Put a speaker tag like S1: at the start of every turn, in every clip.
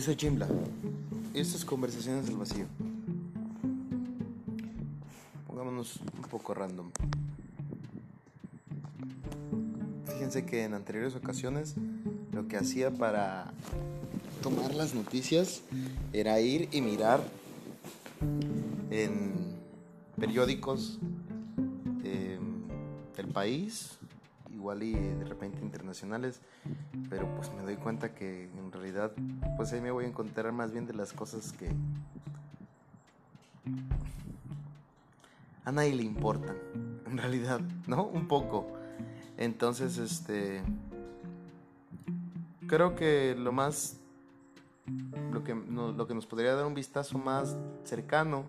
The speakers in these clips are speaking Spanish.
S1: Yo soy Chimbla. Esto es Conversaciones del Vacío. Pongámonos un poco random. Fíjense que en anteriores ocasiones lo que hacía para tomar las noticias era ir y mirar en periódicos eh, del país igual y de repente internacionales, pero pues me doy cuenta que en realidad pues ahí me voy a encontrar más bien de las cosas que a nadie le importan, en realidad, ¿no? Un poco. Entonces, este creo que lo más lo que, lo que nos podría dar un vistazo más cercano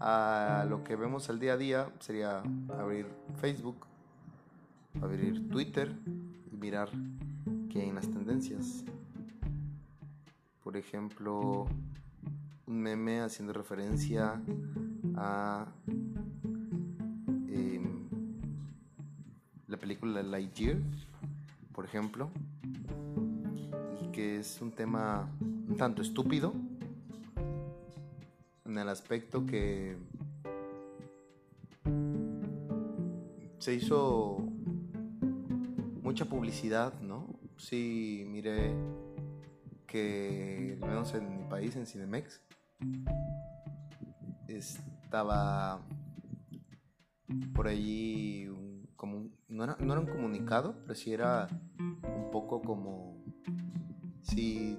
S1: a lo que vemos al día a día sería abrir Facebook abrir Twitter y mirar en las tendencias. Por ejemplo, un meme haciendo referencia a em, la película Lightyear, por ejemplo, que es un tema un tanto estúpido en el aspecto que se hizo mucha publicidad. Sí, mire que, al menos en mi país, en Cinemex, estaba por allí como no, era, un comunicado, pero sí era un poco como si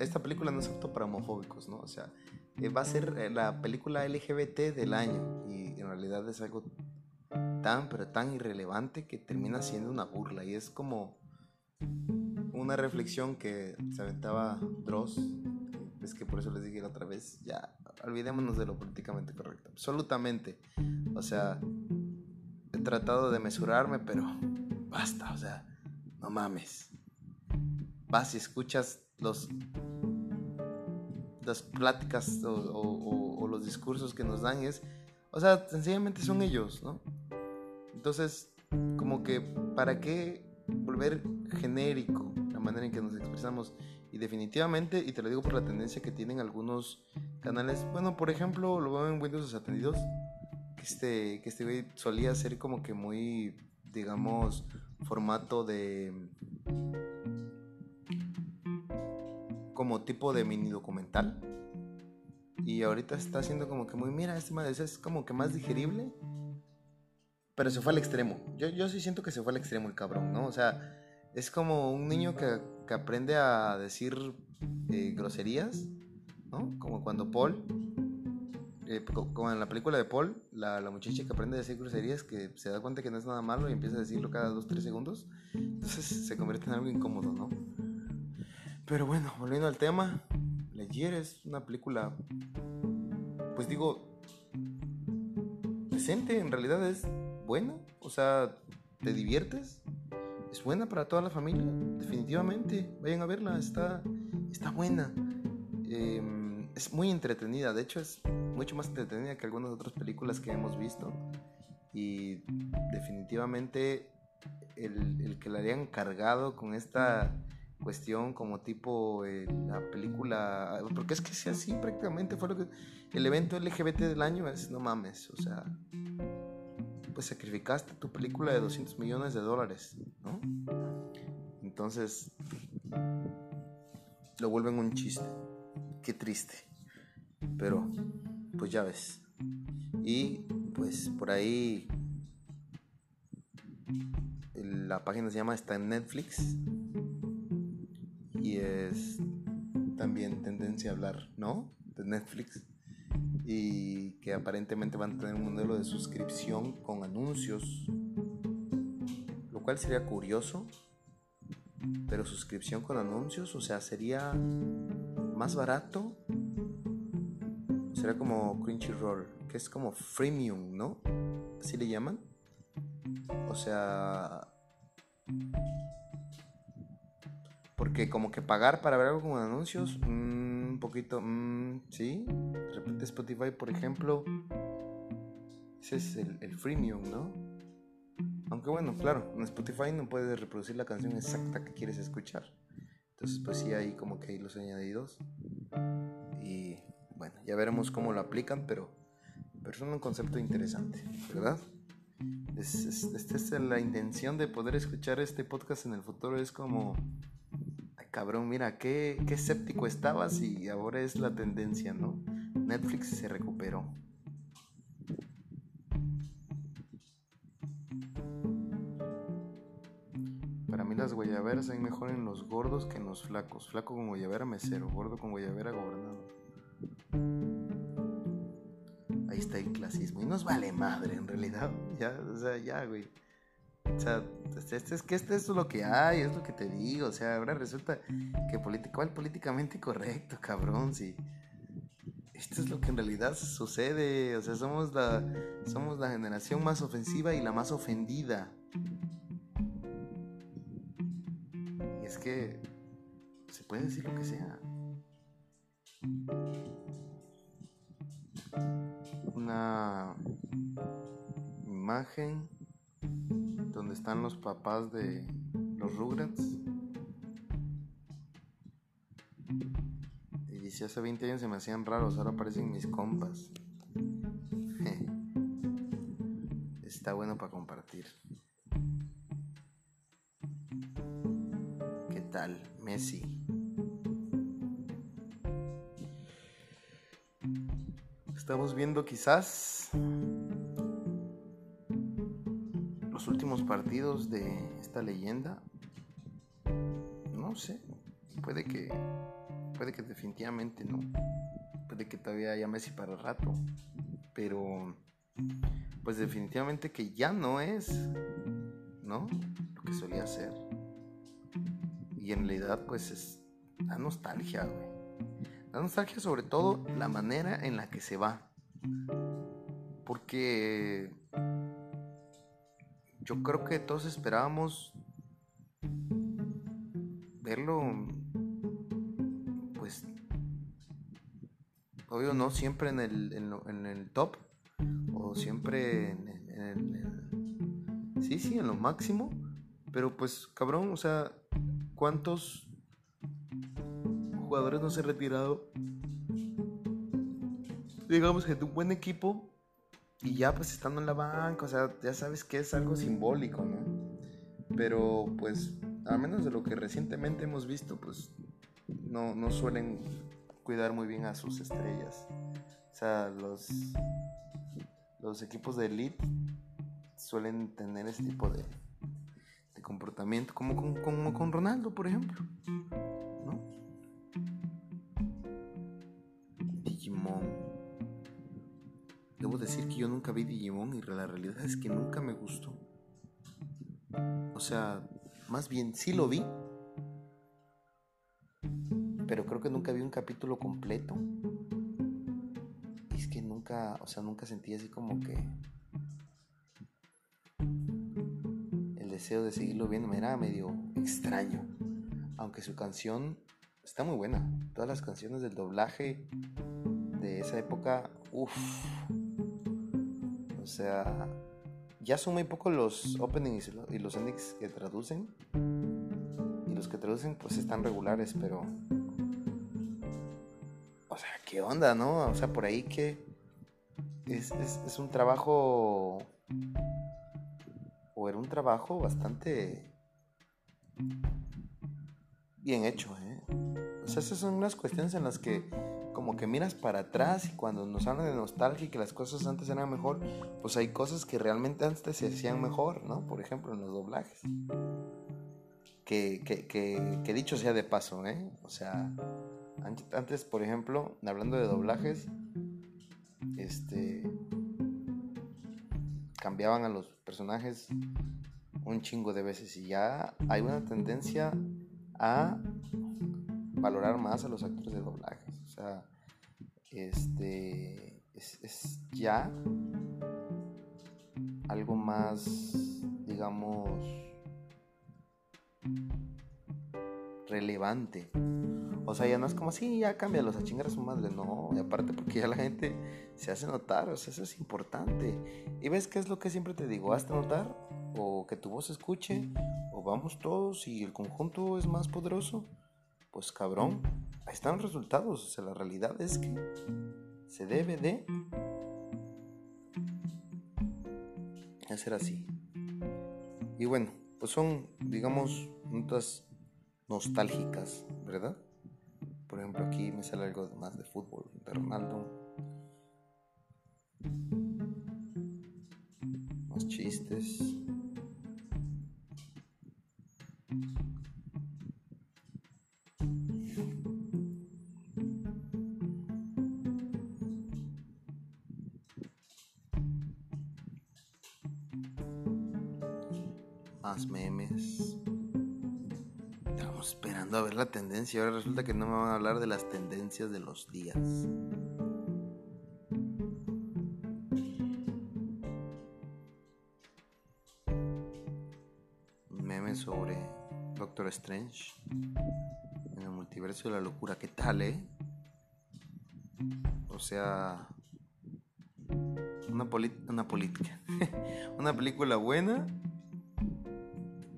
S1: esta película no es apto para homofóbicos, ¿no? O sea, eh, va a ser eh, la película LGBT del año y en realidad es algo tan, pero tan irrelevante que termina siendo una burla. Y es como una reflexión que se aventaba Dross. Es que por eso les dije la otra vez, ya, olvidémonos de lo políticamente correcto. Absolutamente. O sea, he tratado de mesurarme, pero basta, o sea, no mames. Vas y escuchas los las pláticas o, o los discursos que nos dan es, o sea, sencillamente son ellos, ¿no? Entonces, como que, ¿para qué volver genérico manera en que nos expresamos? Y definitivamente, y te lo digo por la tendencia que tienen algunos canales, bueno, por ejemplo, lo veo en Windows Atendidos, que este, que este solía ser como que muy, digamos, formato de... como tipo de mini documental. Y ahorita está haciendo como que muy, mira, este madre es como que más digerible pero se fue al extremo. Yo, yo sí siento que se fue al extremo el cabrón, ¿no? O sea, es como un niño que, que aprende a decir eh, groserías, ¿no? Como cuando Paul, eh, como en la película de Paul, la, la, muchacha que aprende a decir groserías, que se da cuenta que no es nada malo y empieza a decirlo cada 2-3 segundos, entonces se convierte en algo incómodo, ¿no? Pero bueno, volviendo al tema, Legier es una película, pues digo, decente, en realidad es buena, o sea, te diviertes, es buena para toda la familia, definitivamente, vayan a verla, está, está buena, em, es muy entretenida, de hecho es mucho más entretenida que algunas otras películas que hemos visto. Y definitivamente el, el que la hayan cargado con esta cuestión como tipo eh, la película, porque es que sea así prácticamente fue lo que el evento LGBT del año es, no mames, o sea, pues sacrificaste tu película de 200 millones de dólares, ¿no? Entonces, lo vuelven un chiste. Qué triste. Pero, pues ya ves. Y pues por ahí la página se llama Está en Netflix. Y es también tendencia a hablar, ¿no? De Netflix y que aparentemente van a tener un modelo de suscripción con anuncios, lo cual sería curioso, pero suscripción con anuncios, o sea, sería más barato, sería como Crunchyroll, que es como freemium, ¿no? Así le llaman. O sea, porque como que pagar para ver algo con anuncios, mm, poquito, mm, sí. De repente Spotify, por ejemplo, ese es el, el freemium, ¿no? Aunque bueno, claro, en Spotify no puedes reproducir la canción exacta que quieres escuchar. Entonces, pues sí, hay como que hay los añadidos. Y bueno, ya veremos cómo lo aplican, pero, pero es un concepto interesante, ¿verdad? esta es la intención de poder escuchar este podcast en el futuro. Es como, cabrón, mira, qué, qué escéptico estabas y ahora es la tendencia, ¿no? Netflix se recuperó. Para mí las guayaberas hay mejor en los gordos que en los flacos. Flaco con guayabera mesero, gordo con guayabera gobernador. Ahí está el clasismo. Y nos vale madre en realidad. Ya, o sea, ya, güey. O sea, este, es que este es lo que hay, es lo que te digo. O sea, ahora resulta que ¿cuál políticamente correcto, cabrón? Si esto es lo que en realidad sucede. O sea, somos la, somos la generación más ofensiva y la más ofendida. Y es que se puede decir lo que sea. Una imagen donde están los papás de los Rugrats. Y dice, hace 20 años se me hacían raros, ahora aparecen mis compas. Está bueno para compartir. ¿Qué tal, Messi? Estamos viendo quizás partidos de esta leyenda, no sé, puede que, puede que definitivamente no, puede que todavía haya Messi para el rato, pero pues definitivamente que ya no es, ¿no? Lo que solía ser. Y en realidad pues es la nostalgia, güey. La nostalgia sobre todo la manera en la que se va. Porque yo creo que todos esperábamos verlo, pues, obvio, no siempre en el, en, el top, o siempre en, el, sí, sí, en lo máximo, pero pues, cabrón, o sea, ¿cuántos jugadores no se han retirado? Digamos que de un buen equipo y ya pues estando en la banca, o sea, ya sabes que es algo simbólico, ¿no? Pero pues, al menos de lo que recientemente hemos visto, pues no, no suelen cuidar muy bien a sus estrellas. O sea, los, los equipos de elite suelen tener ese tipo de, de comportamiento, como con, como con Ronaldo, por ejemplo. Debo decir que yo nunca vi Digimon y la realidad es que nunca me gustó. O sea, más bien sí lo vi, pero creo que nunca vi un capítulo completo. Y es que nunca, o sea, nunca sentí así como que el deseo de seguirlo viendo me era medio extraño. Aunque su canción está muy buena. Todas las canciones del doblaje de esa época, uff, sea, ya son muy pocos los openings y los endings que traducen. Y los que traducen pues están regulares, pero... O sea, ¿qué onda, no? O sea, por ahí que... Es, es un trabajo... O era un trabajo bastante... Bien hecho, ¿eh? O sea, esas son unas cuestiones en las que como que miras para atrás y cuando nos hablan de nostalgia y que las cosas antes eran mejor, pues hay cosas que realmente antes se hacían mejor, ¿no? Por ejemplo, en los doblajes. Que, que, que, dicho sea de paso, ¿eh? O sea, antes, por ejemplo, hablando de doblajes, este cambiaban a los personajes un chingo de veces y ya hay una tendencia a valorar más a los actores de doblajes. O sea, este es, ya algo más, digamos, relevante. O sea, ya no es como así, ya cámbialos a chingar a su madre. No, y aparte porque ya la gente se hace notar, o sea, eso es importante. Y ves qué es lo que siempre te digo, hazte notar, o que tu voz escuche, o vamos todos y el conjunto es más poderoso. pues cabrón, están resultados. O sea, la realidad es que se debe de hacer así. Y bueno, pues son, digamos, notas nostálgicas, ¿verdad? Por ejemplo, aquí me sale algo más de fútbol, de Ronaldo. Más chistes. Memes. Estamos esperando a ver la tendencia. Ahora resulta que no me van a hablar de las tendencias de los días. Meme sobre Doctor Strange en el multiverso de la locura. ¿Qué tal, eh? O sea, una, una política. una película buena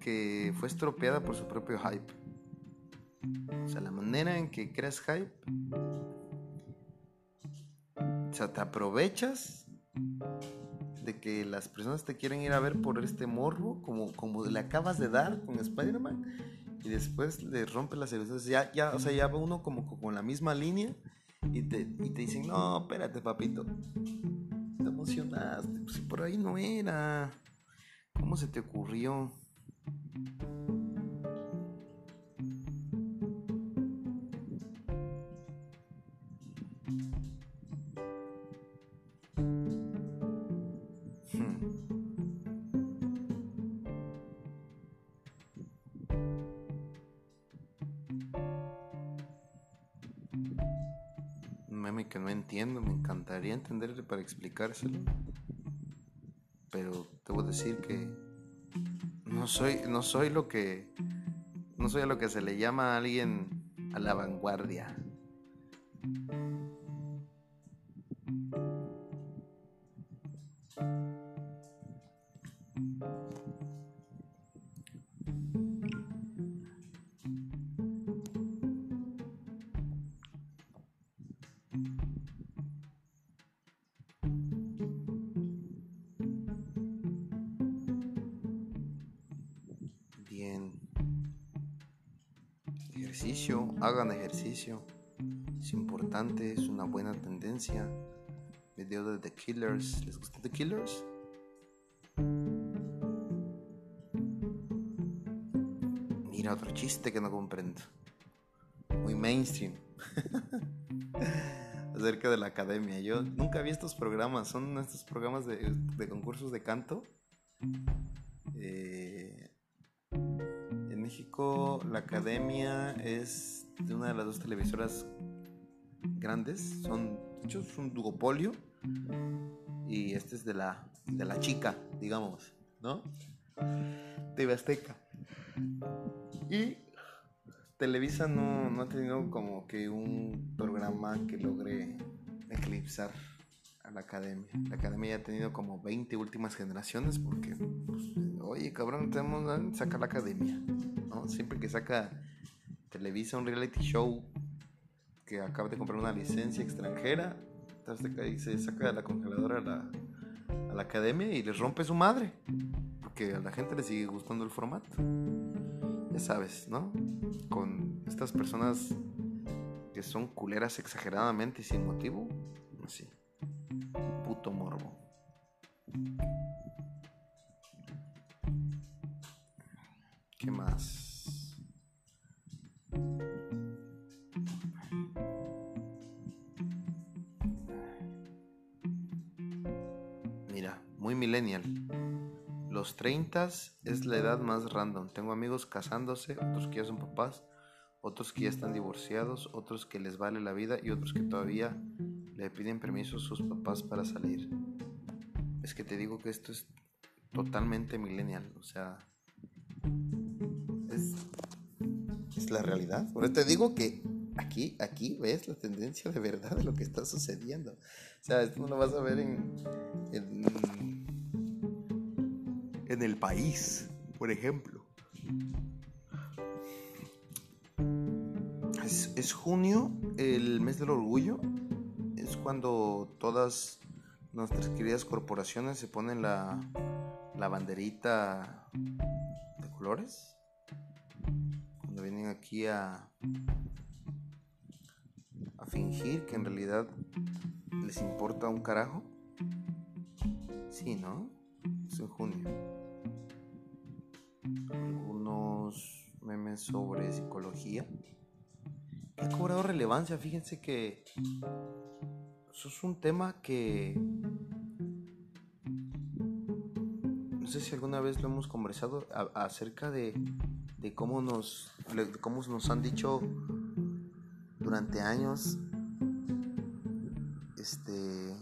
S1: que fue estropeada por su propio hype. O sea, la manera en que creas hype. O sea, te aprovechas de que las personas te quieren ir a ver por este morbo, como, como le acabas de dar con Spider-Man, y después le rompe las ilusiones. Ya, ya, o sea, ya va uno como con la misma línea y te, y te dicen, no, espérate, papito. Te emocionaste, pues por ahí no era. ¿Cómo se te ocurrió? Me encantaría entenderle para explicárselo. Pero debo decir que no soy, no soy lo que. No soy a lo que se le llama a alguien a la vanguardia. Video de The Killers. ¿Les gusta The Killers? Mira otro chiste que no comprendo. Muy mainstream. Acerca de la academia. Yo nunca vi estos programas. Son estos programas de, concursos de canto. Eh, México la academia es una de las dos televisoras grandes. Son, de hecho, es un duopolio. Y este es de la, de la chica, digamos, ¿no? TV Azteca. Y Televisa no, no ha tenido como que un programa que logre eclipsar a la academia. La academia ya ha tenido como 20 últimas generaciones porque, pues, oye, cabrón, tenemos que sacar la academia. Siempre que saca Televisa un reality show que acaba de comprar una licencia extranjera, se saca de la congeladora a la, a la academia y les rompe su madre. Porque a la gente le sigue gustando el formato. Ya sabes, ¿no? Con estas personas que son culeras exageradamente y sin motivo. Así. Puto morbo. ¿Qué más? Millennial. Los 30 es la edad más random. Tengo amigos casándose, otros que ya son papás, otros que ya están divorciados, otros que les vale la vida y otros que todavía le piden permiso a sus papás para salir. Es que te digo que esto es totalmente millennial, o sea, es, es la realidad. Por eso te digo que aquí, aquí ves la tendencia de verdad de lo que está sucediendo. O sea, esto no lo vas a ver en en el país, por ejemplo. es junio, el mes del orgullo. Es cuando todas nuestras queridas corporaciones se ponen la, la banderita de colores. Cuando vienen aquí a, a fingir que en realidad les importa un carajo. Sí, ¿no? Es en junio. Algunos memes sobre psicología. ha cobrado relevancia. Fíjense que eso es un tema que no sé si alguna vez lo hemos conversado acerca de, de cómo nos de cómo nos han dicho durante años este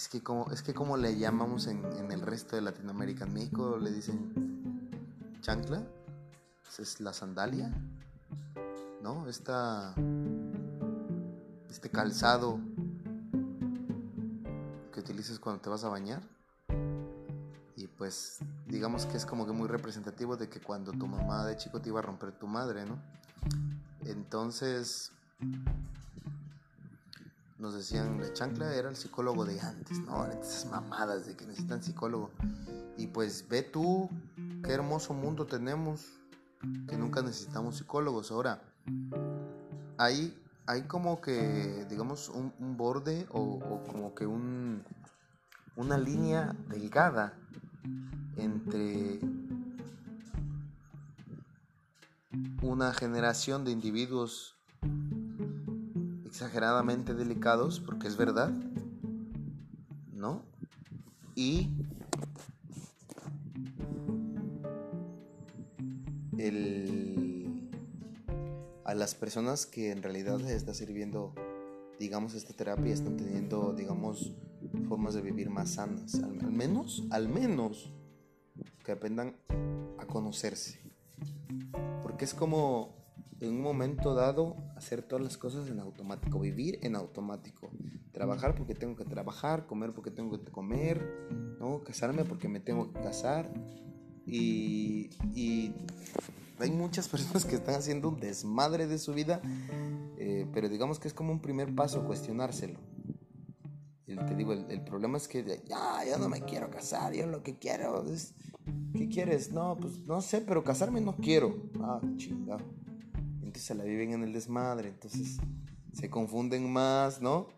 S1: es que como es que como le llamamos en, en el resto de Latinoamérica en México le dicen chancla es la sandalia no esta este calzado que utilizas cuando te vas a bañar. Y pues digamos que es como que muy representativo de que cuando tu mamá de chico te iba a romper tu madre, ¿no? Entonces nos decían, la chancla era el psicólogo de antes, ¿no? Esas mamadas de que necesitan psicólogo. Y pues ve tú qué hermoso mundo tenemos, que nunca necesitamos psicólogos. Ahora, hay hay como que, digamos, un, borde o, como que un, una línea delgada entre una generación de individuos exageradamente delicados, porque es verdad, ¿no? Y el a las personas que en realidad les está sirviendo, digamos, esta terapia, están teniendo, digamos, formas de vivir más sanas. Al, menos, al menos, que aprendan a conocerse. Porque es como en un momento dado hacer todas las cosas en automático, vivir en automático, trabajar porque tengo que trabajar, comer porque tengo que comer, ¿no? casarme porque me tengo que casar y, hay muchas personas que están haciendo un desmadre de su vida, eh, pero digamos que es como un primer paso cuestionárselo. Te digo, el, problema es que ya, yo no me quiero casar, yo lo que quiero es, ¿qué quieres? No, pues no sé, pero casarme no quiero. Ah, chingado. Se la viven en el desmadre, entonces se confunden más, ¿no?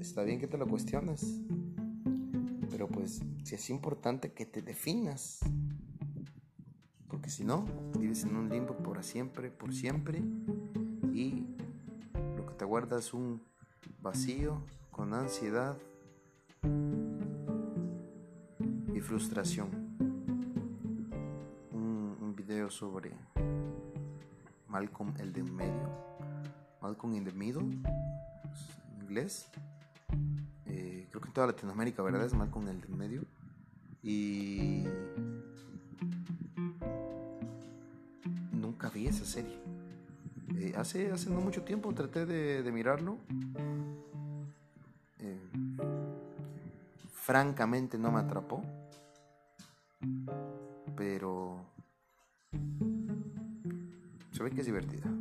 S1: Está bien que te lo cuestiones, pero pues si es importante que te definas porque si no, vives en un limbo por siempre, por siempre, y lo que te aguarda es un vacío con ansiedad y frustración. Un, video sobre Malcolm el de medio, Malcolm in the middle, en inglés. Eh, creo que en toda Latinoamérica, ¿verdad? Es Malcolm el de medio. Y vi esa serie. Eh, hace, hace no mucho tiempo traté de, mirarlo. Eh, francamente no me atrapó. Que es divertida.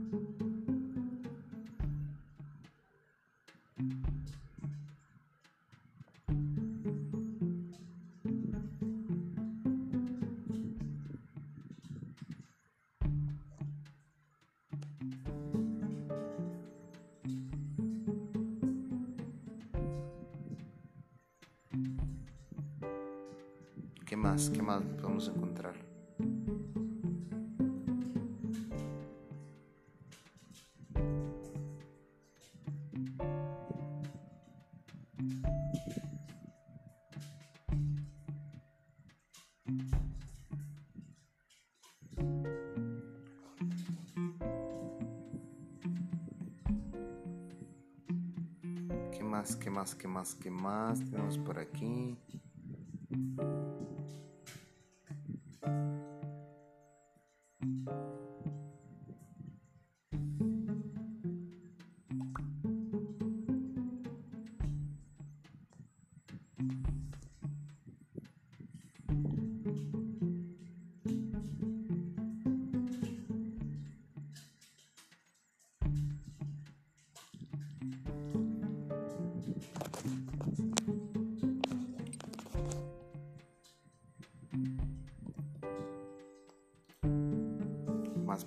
S1: ¿Qué más? ¿Qué más? ¿Qué más? ¿Qué más tenemos por aquí?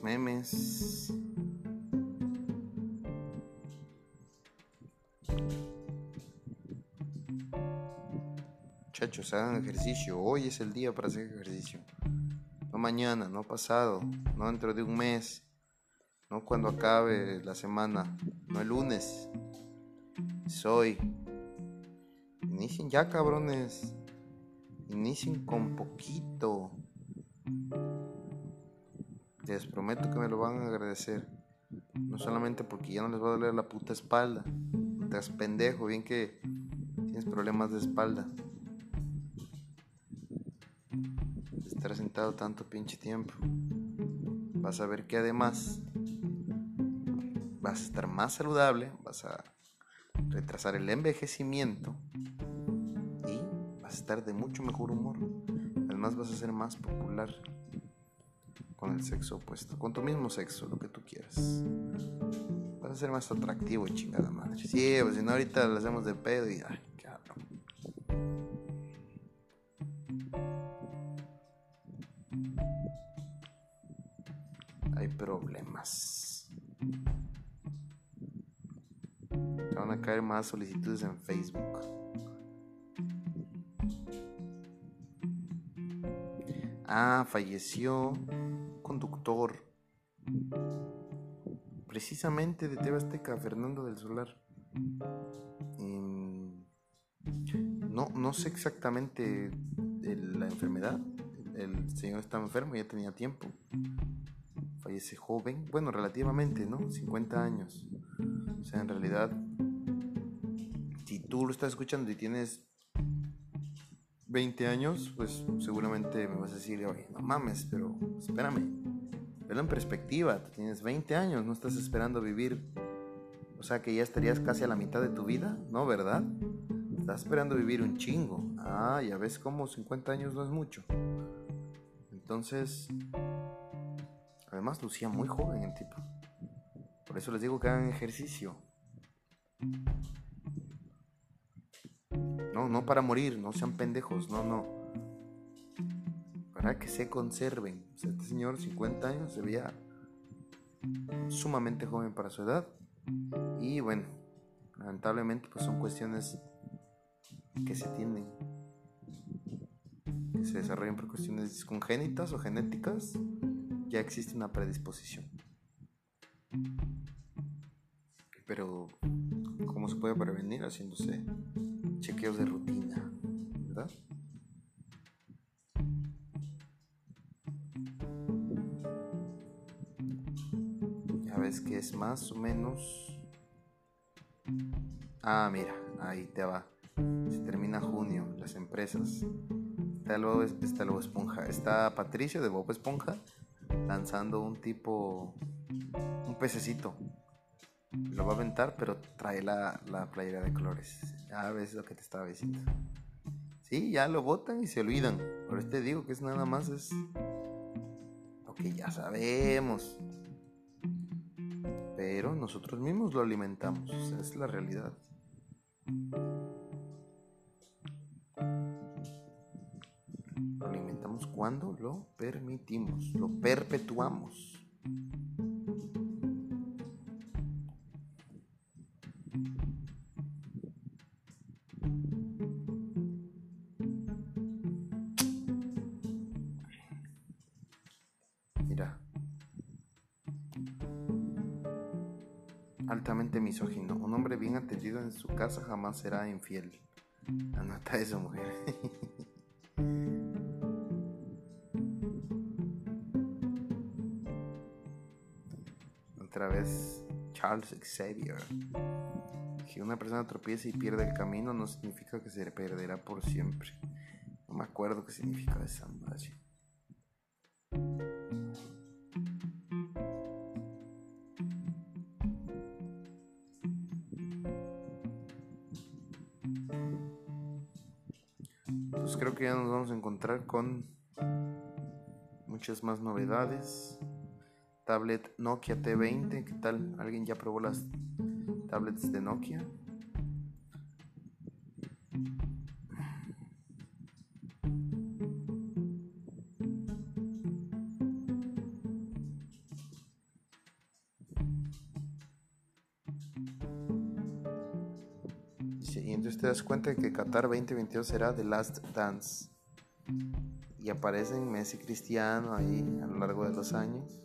S1: Memes. Muchachos, hagan ejercicio. Hoy es el día para hacer ejercicio. No mañana, no pasado, no dentro de un mes, no cuando acabe la semana, no el lunes. Es hoy. Inicien ya, cabrones. Inicien con poquito. Prometo que me lo van a agradecer. No solamente porque ya no les va a doler la puta espalda. Estás pendejo, bien que tienes problemas de espalda. Estar sentado tanto pinche tiempo. Vas a ver que además vas a estar más saludable, vas a retrasar el envejecimiento y vas a estar de mucho mejor humor. Además vas a ser más popular con el sexo opuesto, con tu mismo sexo, lo que tú quieras. Vas a ser más atractivo, chingada madre. Sí, pues si no ahorita lo hacemos de pedo y ay. Hay problemas. Van a caer más solicitudes en Facebook. Ah, falleció conductor precisamente de TV Azteca, Fernando del Solar. Em, no, no sé exactamente la enfermedad. El señor estaba enfermo, ya tenía tiempo. Fallece joven, bueno, relativamente, ¿no? 50 años. O sea, en realidad, si tú lo estás escuchando y tienes 20 años, pues seguramente me vas a decir, oye, no mames, pero espérame. En perspectiva, tienes 20 años, no estás esperando vivir, o sea que ya estarías casi a la mitad de tu vida, ¿no? ¿Verdad? Estás esperando vivir un chingo. Ah, ya ves cómo 50 años no es mucho. Entonces, además lucía muy joven el tipo. Por eso les digo que hagan ejercicio. No, no para morir, no sean pendejos, no, no. Que se conserven. este señor, 50 años, se veía sumamente joven para su edad. Y bueno, lamentablemente pues son cuestiones que se tienden, que se desarrollan por cuestiones congénitas o genéticas, ya existe una predisposición. Pero, ¿cómo se puede prevenir? Haciéndose chequeos de rutina, ¿verdad? Que es más o menos... Ah, mira, ahí te va. Se termina junio, las empresas. Está luego Esponja. Está Patricio de Bob Esponja lanzando un tipo... Un pececito lo va a aventar, pero trae la, la playera de colores. Ya ves lo que te estaba diciendo. Sí, ya lo botan y se olvidan. Por eso te digo que es nada más es lo que ya sabemos. Pero nosotros mismos lo alimentamos. es la realidad. Lo alimentamos cuando lo permitimos, lo perpetuamos. Su casa jamás será infiel. Anota eso, mujer. Otra vez, Charles Xavier. Si una persona tropieza y pierde el camino, no significa que se perderá por siempre. No me acuerdo qué significa esa madre. encontrar con muchas más novedades. Tablet Nokia T20, ¿qué tal? ¿Alguien ya probó las tablets de Nokia? Y entonces te das cuenta que Qatar 2022 será The Last Dance. Y aparecen Messi Cristiano ahí a lo largo de los años.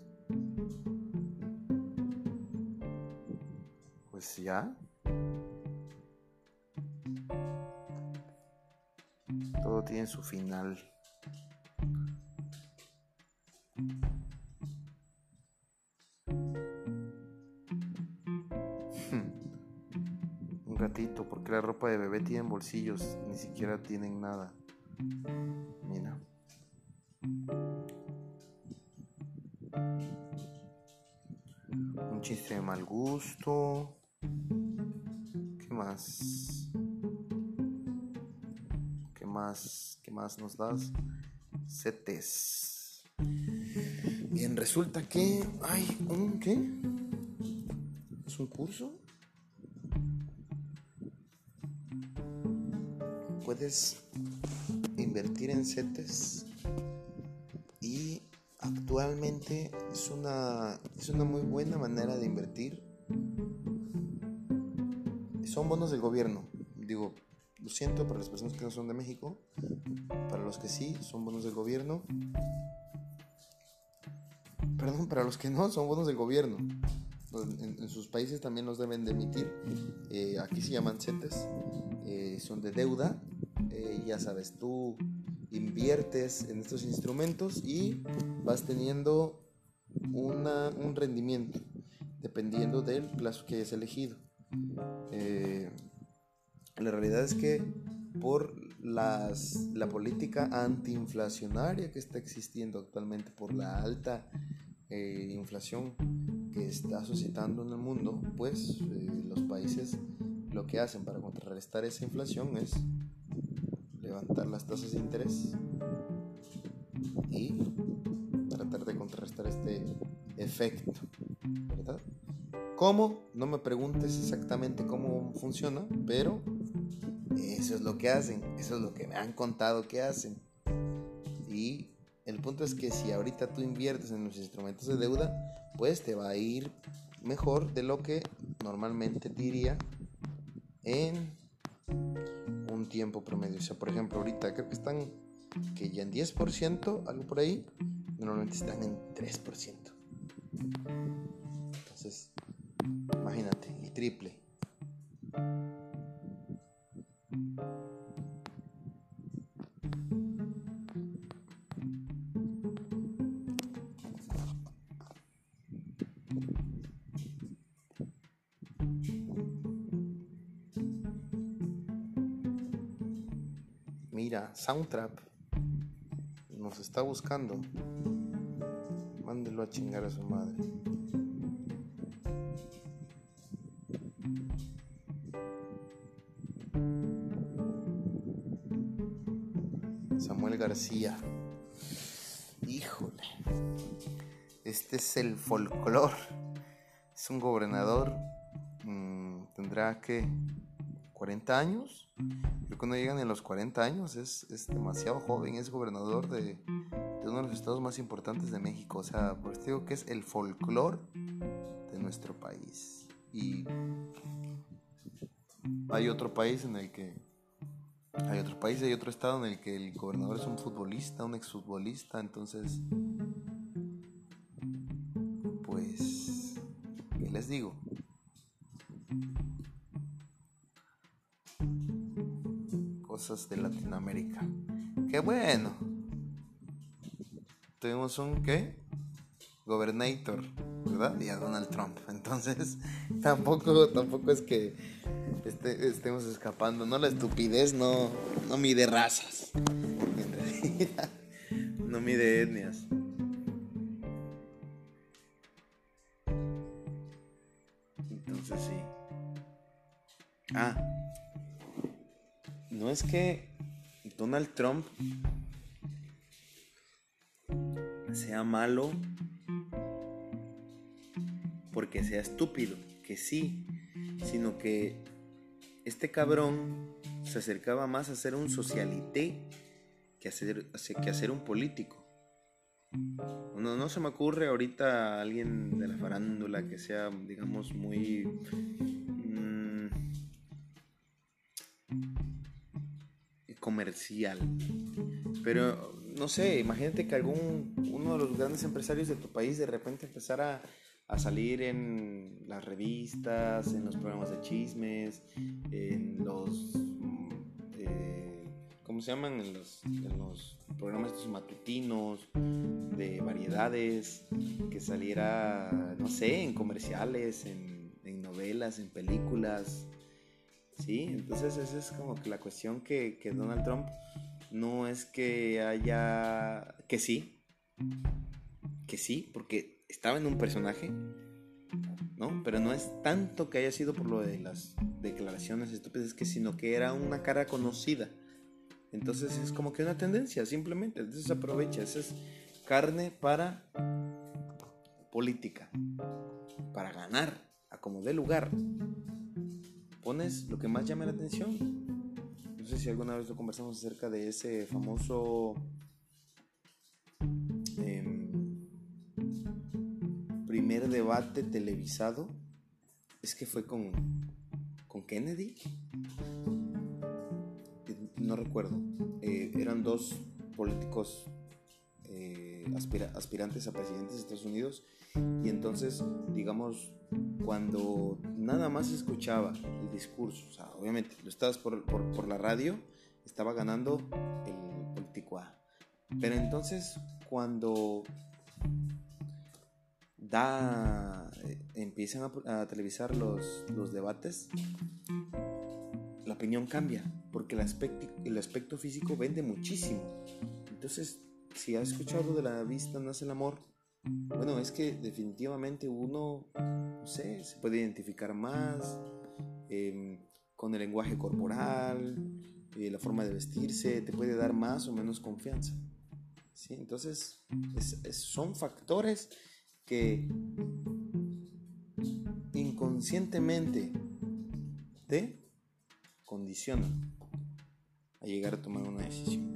S1: Pues ya. Todo tiene su final. porque la ropa de bebé tiene bolsillos, ni siquiera tienen nada. Mira. Un chiste de mal gusto. ¿Qué más? ¿Qué más? ¿Qué más nos das? Setes. Bien, resulta que hay un qué? ¿Es un curso? puedes invertir en CETES y actualmente es una, es una muy buena manera de invertir. Son bonos del gobierno. Digo, lo siento para las personas que no son de México, para los que sí, son bonos del gobierno. Perdón, para los que no, son bonos del gobierno. En, sus países también los deben de emitir. Eh, aquí se llaman CETES. Eh, son de deuda eh, ya sabes, tú inviertes en estos instrumentos y vas teniendo un rendimiento dependiendo del plazo que hayas elegido. Eh, la realidad es que por las, la política antiinflacionaria que está existiendo actualmente, por la alta eh, inflación que está suscitando en el mundo, pues los países lo que hacen para contrarrestar esa inflación es levantar las tasas de interés y tratar de contrarrestar este efecto, ¿verdad? ¿Cómo? No me preguntes exactamente cómo funciona, pero eso es lo que hacen, eso es lo que me han contado que hacen. Y el punto es que si ahorita tú inviertes en los instrumentos de deuda, pues te va a ir mejor de lo que normalmente te iría en tiempo promedio. O sea, por ejemplo, ahorita creo que están que ya en 10%, algo por ahí, normalmente están en 3%. Entonces, imagínate, el triple. Soundtrap nos está buscando. Mándelo a chingar a su madre. Samuel García. Híjole. Este es el folclore. Es un gobernador. Mm, tendrá que 40 años cuando llegan en los 40 años es, es demasiado joven, es gobernador de, de, uno de los estados más importantes de México. O sea, por eso digo que es el folclore de nuestro país. Y hay otro país en el que hay otro país, hay otro estado en el que el gobernador es un futbolista, un exfutbolista, entonces pues ¿qué les digo? De Latinoamérica. Qué bueno. Tuvimos un qué? Gobernator, ¿verdad? Y a Donald Trump. Entonces, tampoco, tampoco es que este, estemos escapando. No, la estupidez no, no mide razas. Que Donald Trump sea malo porque sea estúpido, que sí, sino que este cabrón se acercaba más a ser un socialité que a ser, que un político. No, no se me ocurre ahorita alguien de la farándula que sea, digamos, muy comercial. Pero no sé, imagínate que algún uno de los grandes empresarios de tu país de repente empezara a salir en las revistas, en los programas de chismes, en los eh, ¿cómo se llaman? En los, programas matutinos de variedades, que saliera, no sé, en comerciales, en novelas, en películas, ¿sí? Entonces esa es como que la cuestión que, que Donald Trump no es que haya, que sí, que sí, porque estaba en un personaje, ¿no? Pero no es tanto que haya sido por lo de las declaraciones estúpidas, que sino que era una cara conocida. Entonces es como que una tendencia, simplemente. Entonces aprovecha, esa es carne para política, para ganar, a como dé lugar pones lo que más llama la atención. No sé si alguna vez lo conversamos acerca de ese famoso em, primer debate televisado. Es que fue con, con Kennedy. No recuerdo. Eh, eran dos políticos aspirantes a presidentes de Estados Unidos. Y entonces, digamos, cuando nada más escuchaba el discurso, obviamente lo estabas por, por, la radio, estaba ganando el político A. Pero entonces cuando da, eh, empiezan a, televisar los, los, debates, la opinión cambia, porque el aspecto físico vende muchísimo. Entonces, si has escuchado de la vista nace el amor, bueno, es que definitivamente uno, no sé, se puede identificar más em, con el lenguaje corporal, eh, la forma de vestirse, te puede dar más o menos confianza. ¿sí? Entonces, son factores que inconscientemente te condicionan a llegar a tomar una decisión.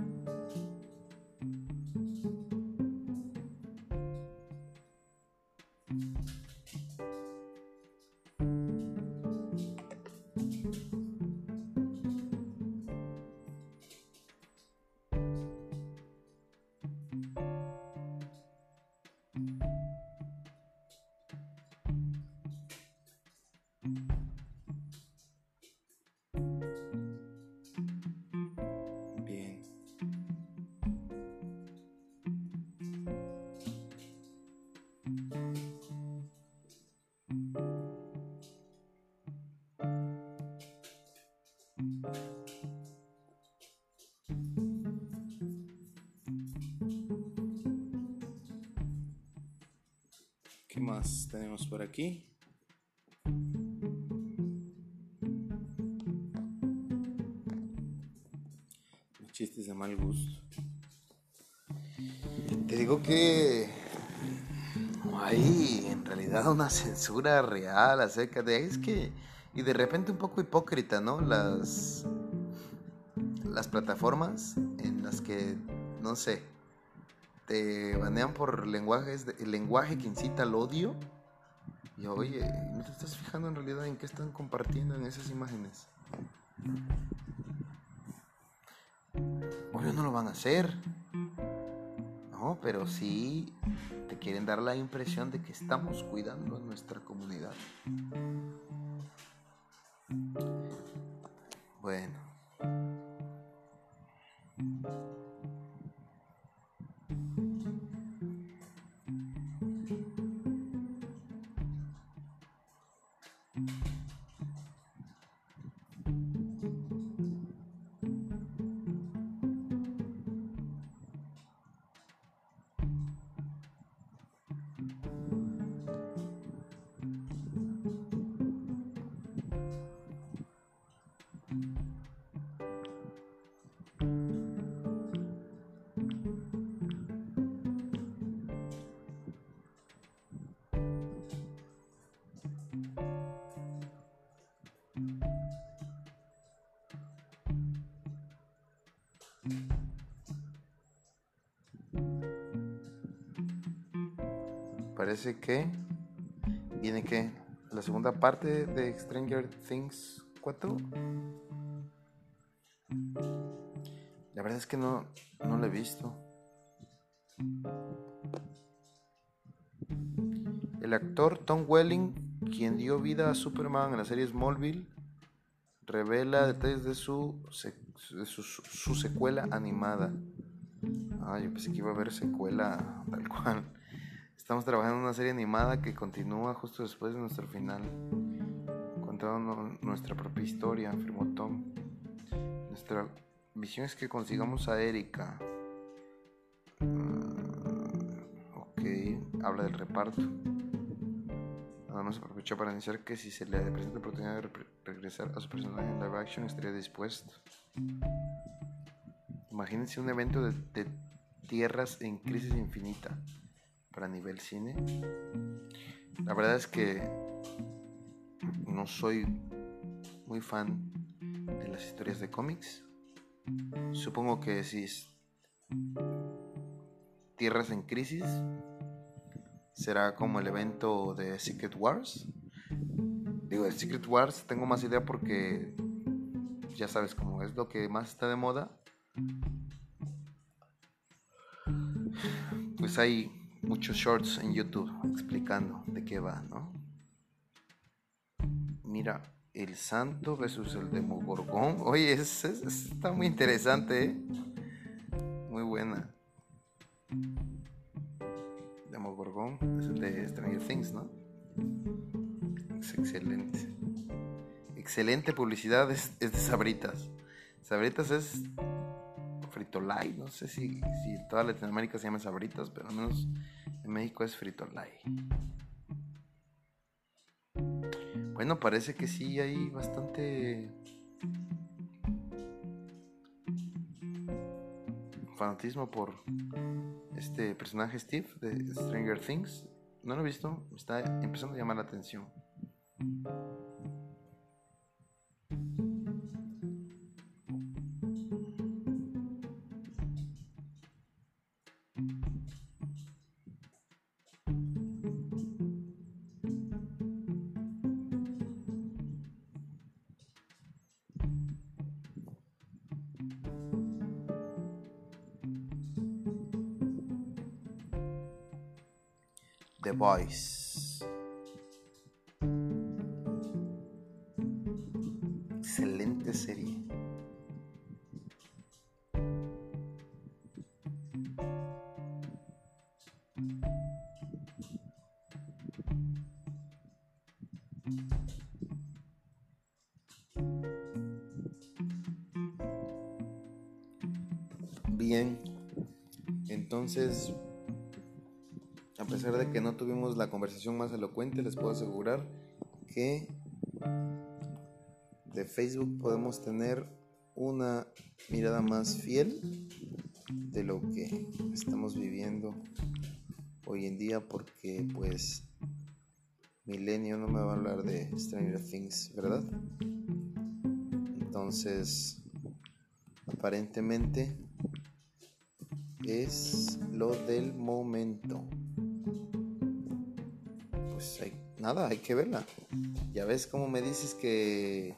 S1: Más tenemos por aquí? Chistes de mal gusto. Te digo que no hay en realidad una censura real acerca de es que y de repente un poco hipócrita, ¿no? Las las plataformas en las que no sé, te banean por lenguajes, el lenguaje que incita al odio. Y oye, ¿no te estás fijando en realidad en qué están compartiendo en esas imágenes? Obvio no lo van a hacer. No, pero sí te quieren dar la impresión de que estamos cuidando a nuestra comunidad. Parece que viene que la segunda parte de Stranger Things 4. La verdad es que no, no lo he visto. El actor Tom Welling, quien dio vida a Superman en la serie Smallville, revela detalles de su, su, secuela animada. Ah, yo pensé que iba a haber secuela tal cual. Estamos trabajando en una serie animada que continúa justo después de nuestro final, contando nuestra propia historia, afirmó Tom. Nuestra visión es que consigamos a Erika. Ah, ok, habla del reparto. Además aprovechó para anunciar que si se le presenta la oportunidad de regresar a su personaje en live action estaría dispuesto. Imagínense un evento de, de tierras en crisis infinita para nivel cine. La verdad es que no soy muy fan de las historias de cómics. Supongo que si Tierras en Crisis será como el evento de Secret Wars. Digo, de Secret Wars tengo más idea porque ya sabes cómo es lo que más está de moda. Pues hay muchos shorts en YouTube explicando de qué va, ¿no? Mira, el santo versus el demogorgón. Oye, es, está muy interesante, ¿eh? Muy buena. Demogorgón es el de Stranger Things, ¿no? Es excelente. Excelente publicidad es, de Sabritas. Sabritas es Fritolay, no sé si, si en toda Latinoamérica se llama Sabritas, pero al menos en México es Fritolay. Bueno, parece que sí hay bastante fanatismo por este personaje Steve de Stranger Things. No lo he visto, me está empezando a llamar la atención. Voice. Excelente serie. Bien, entonces pesar de que no tuvimos la conversación más elocuente, les puedo asegurar que de Facebook podemos tener una mirada más fiel de lo que estamos viviendo hoy en día porque pues Milenio no me va a hablar de Stranger Things, ¿verdad? Entonces, aparentemente es lo del momento nada, hay que verla. Ya ves cómo me dices que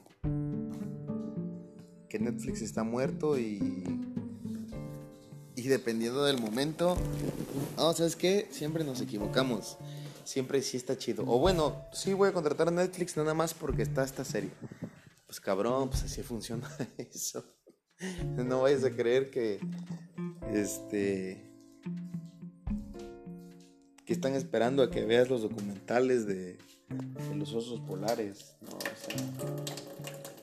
S1: que Netflix está muerto y y dependiendo del momento, no, ¿sabes qué? Siempre nos equivocamos. Siempre sí está chido. O bueno, sí voy a contratar a Netflix nada más porque está esta serie. Pues cabrón, pues así funciona eso. No vayas a creer que este que están esperando a que veas los documentales de, los osos polares.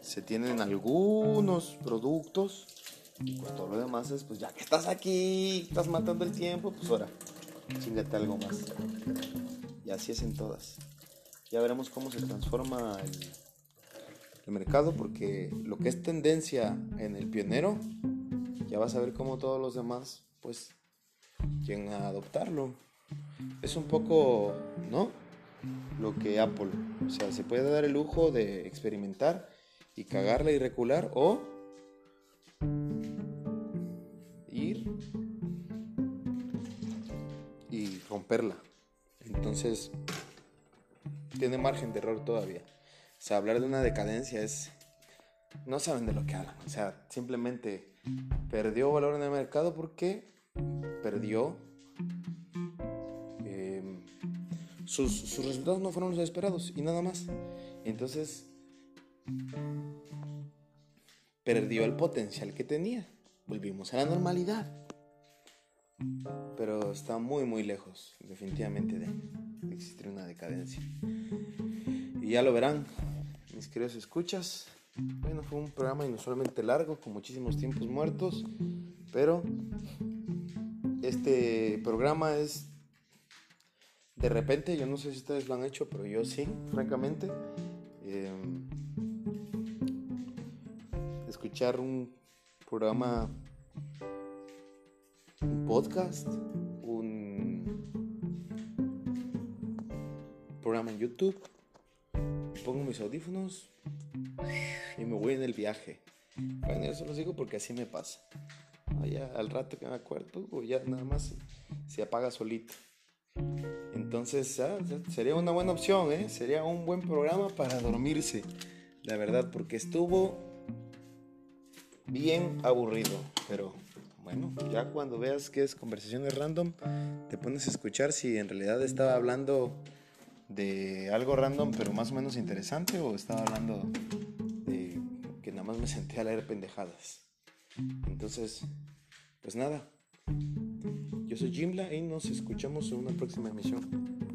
S1: se tienen algunos productos y pues todo lo demás es, pues ya que estás aquí, estás matando el tiempo, pues ahora, chingate algo más. Y así es en todas. Ya veremos cómo se transforma el, mercado porque lo que es tendencia en el pionero, ya vas a ver cómo todos los demás, pues, llegan a adoptarlo es un poco, ¿no? Lo que Apple, o sea, se puede dar el lujo de experimentar y cagarla y recular o ir y romperla. Entonces, tiene margen de error todavía. O sea, hablar de una decadencia es no saben de lo que hablan. O sea, simplemente perdió valor en el mercado porque perdió. Sus, sus resultados no fueron los esperados y nada más. Entonces, perdió el potencial que tenía. Volvimos a la normalidad. Pero está muy, muy lejos, definitivamente, de existir una decadencia. Y ya lo verán, mis queridos escuchas. Bueno, fue un programa inusualmente largo, con muchísimos tiempos muertos, pero este programa es de repente, yo no sé si ustedes lo han hecho, pero yo sí, francamente. Em, escuchar un programa, un podcast, un programa en YouTube, pongo mis audífonos y me voy en el viaje. Bueno, eso lo digo porque así me pasa. Ya al rato que me acuerdo, ya nada más se apaga solito. Entonces, ah, sería una buena opción, ¿eh? Sería un buen programa para dormirse, la verdad, porque estuvo bien aburrido, pero bueno, ya cuando veas que es conversaciones random, te pones a escuchar si en realidad estaba hablando de algo random, pero más o menos interesante, o estaba hablando de que nada más me senté a leer pendejadas. Entonces, pues nada, yo soy Jimla y nos escuchamos en una próxima emisión.